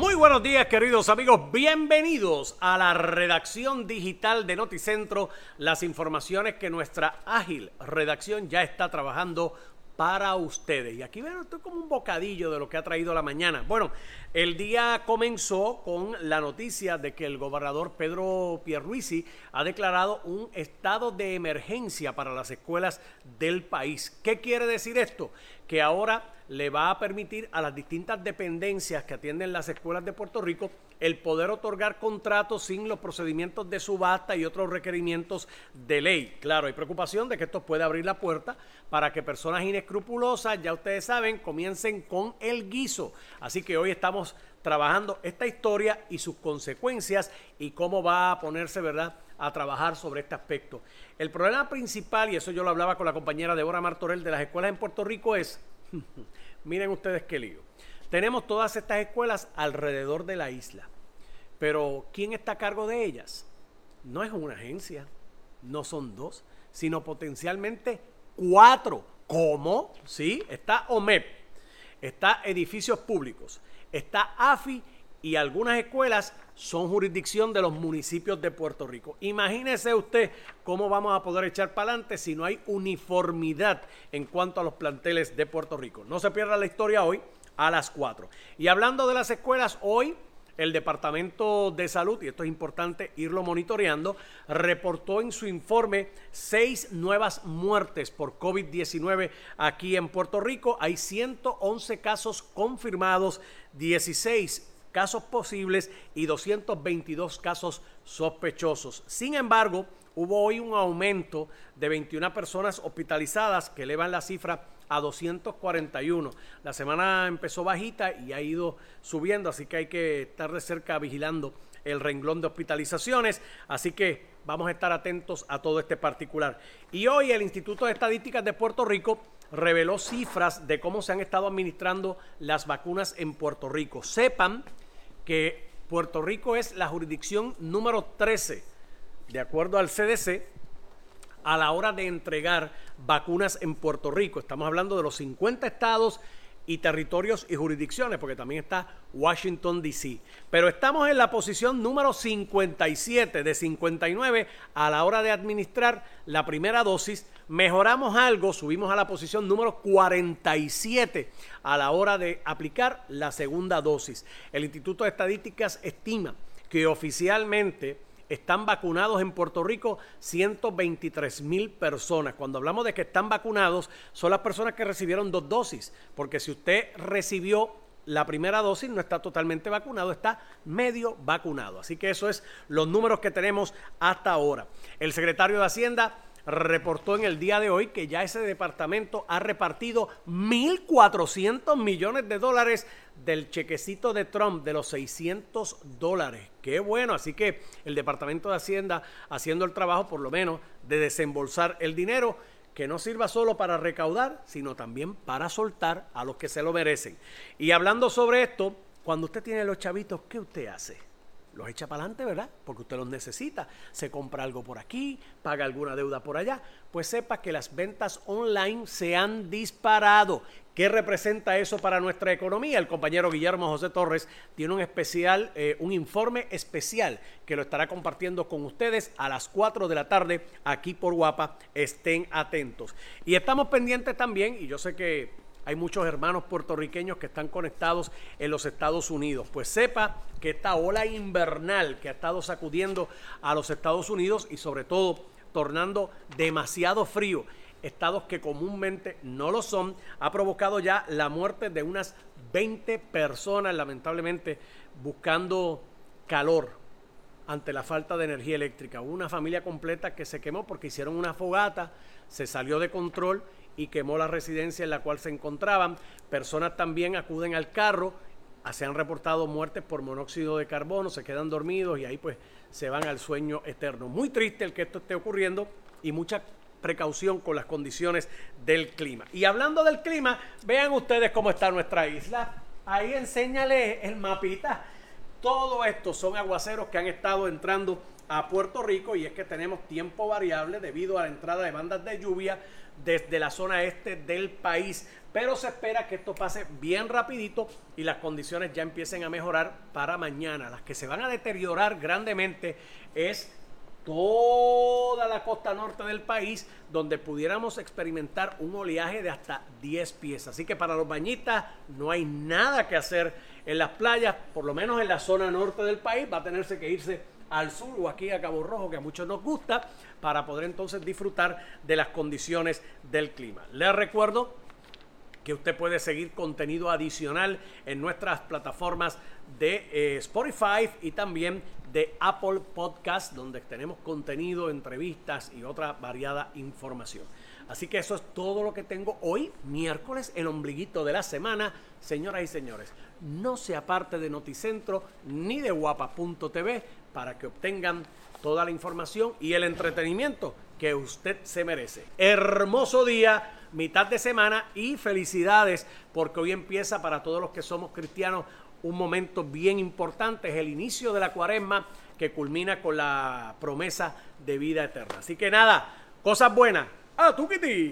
Muy buenos días, queridos amigos. Bienvenidos a la redacción digital de Noticentro. Las informaciones que nuestra ágil redacción ya está trabajando para ustedes. Y aquí ven, esto es como un bocadillo de lo que ha traído la mañana. Bueno, el día comenzó con la noticia de que el gobernador Pedro Pierruisi ha declarado un estado de emergencia para las escuelas del país. ¿Qué quiere decir esto? Que ahora le va a permitir a las distintas dependencias que atienden las escuelas de Puerto Rico el poder otorgar contratos sin los procedimientos de subasta y otros requerimientos de ley. Claro, hay preocupación de que esto puede abrir la puerta para que personas inescrupulosas, ya ustedes saben, comiencen con el guiso. Así que hoy estamos trabajando esta historia y sus consecuencias y cómo va a ponerse, ¿verdad?, a trabajar sobre este aspecto. El problema principal, y eso yo lo hablaba con la compañera Débora Martorell de las escuelas en Puerto Rico, es Miren ustedes qué lío. Tenemos todas estas escuelas alrededor de la isla. Pero ¿quién está a cargo de ellas? No es una agencia, no son dos, sino potencialmente cuatro. ¿Cómo? Sí, está OMEP, está edificios públicos, está AFI y algunas escuelas son jurisdicción de los municipios de Puerto Rico. Imagínese usted cómo vamos a poder echar para adelante si no hay uniformidad en cuanto a los planteles de Puerto Rico. No se pierda la historia hoy a las 4. Y hablando de las escuelas, hoy el Departamento de Salud, y esto es importante irlo monitoreando, reportó en su informe seis nuevas muertes por COVID-19 aquí en Puerto Rico. Hay 111 casos confirmados, 16 casos posibles y 222 casos sospechosos. Sin embargo, hubo hoy un aumento de 21 personas hospitalizadas que elevan la cifra a 241. La semana empezó bajita y ha ido subiendo, así que hay que estar de cerca vigilando el renglón de hospitalizaciones. Así que vamos a estar atentos a todo este particular. Y hoy el Instituto de Estadísticas de Puerto Rico reveló cifras de cómo se han estado administrando las vacunas en Puerto Rico. Sepan que Puerto Rico es la jurisdicción número 13, de acuerdo al CDC, a la hora de entregar vacunas en Puerto Rico. Estamos hablando de los 50 estados y territorios y jurisdicciones, porque también está Washington, D.C. Pero estamos en la posición número 57 de 59 a la hora de administrar la primera dosis. Mejoramos algo, subimos a la posición número 47 a la hora de aplicar la segunda dosis. El Instituto de Estadísticas estima que oficialmente están vacunados en Puerto Rico 123 mil personas. Cuando hablamos de que están vacunados, son las personas que recibieron dos dosis, porque si usted recibió la primera dosis no está totalmente vacunado, está medio vacunado. Así que eso es los números que tenemos hasta ahora. El secretario de Hacienda reportó en el día de hoy que ya ese departamento ha repartido 1.400 millones de dólares del chequecito de Trump de los 600 dólares. Qué bueno, así que el Departamento de Hacienda haciendo el trabajo por lo menos de desembolsar el dinero que no sirva solo para recaudar, sino también para soltar a los que se lo merecen. Y hablando sobre esto, cuando usted tiene los chavitos, ¿qué usted hace? Los echa para adelante, ¿verdad? Porque usted los necesita. Se compra algo por aquí, paga alguna deuda por allá. Pues sepa que las ventas online se han disparado. ¿Qué representa eso para nuestra economía? El compañero Guillermo José Torres tiene un especial, eh, un informe especial que lo estará compartiendo con ustedes a las 4 de la tarde aquí por Guapa. Estén atentos. Y estamos pendientes también, y yo sé que hay muchos hermanos puertorriqueños que están conectados en los Estados Unidos. Pues sepa que esta ola invernal que ha estado sacudiendo a los Estados Unidos y sobre todo tornando demasiado frío estados que comúnmente no lo son, ha provocado ya la muerte de unas 20 personas, lamentablemente, buscando calor ante la falta de energía eléctrica. Hubo una familia completa que se quemó porque hicieron una fogata, se salió de control y quemó la residencia en la cual se encontraban. Personas también acuden al carro, se han reportado muertes por monóxido de carbono, se quedan dormidos y ahí pues se van al sueño eterno. Muy triste el que esto esté ocurriendo y mucha precaución con las condiciones del clima. Y hablando del clima, vean ustedes cómo está nuestra isla. Ahí enséñale el mapita. Todo esto son aguaceros que han estado entrando a Puerto Rico y es que tenemos tiempo variable debido a la entrada de bandas de lluvia desde la zona este del país. Pero se espera que esto pase bien rapidito y las condiciones ya empiecen a mejorar para mañana. Las que se van a deteriorar grandemente es toda la costa norte del país donde pudiéramos experimentar un oleaje de hasta 10 pies. Así que para los bañistas no hay nada que hacer en las playas, por lo menos en la zona norte del país, va a tenerse que irse al sur o aquí a Cabo Rojo, que a muchos nos gusta, para poder entonces disfrutar de las condiciones del clima. Les recuerdo que usted puede seguir contenido adicional en nuestras plataformas de eh, Spotify y también de Apple Podcast, donde tenemos contenido, entrevistas y otra variada información. Así que eso es todo lo que tengo hoy, miércoles, el ombliguito de la semana. Señoras y señores, no se aparte de Noticentro ni de guapa.tv para que obtengan toda la información y el entretenimiento que usted se merece. Hermoso día, mitad de semana y felicidades porque hoy empieza para todos los que somos cristianos un momento bien importante, es el inicio de la cuaresma que culmina con la promesa de vida eterna. Así que nada, cosas buenas. આ તું કીધી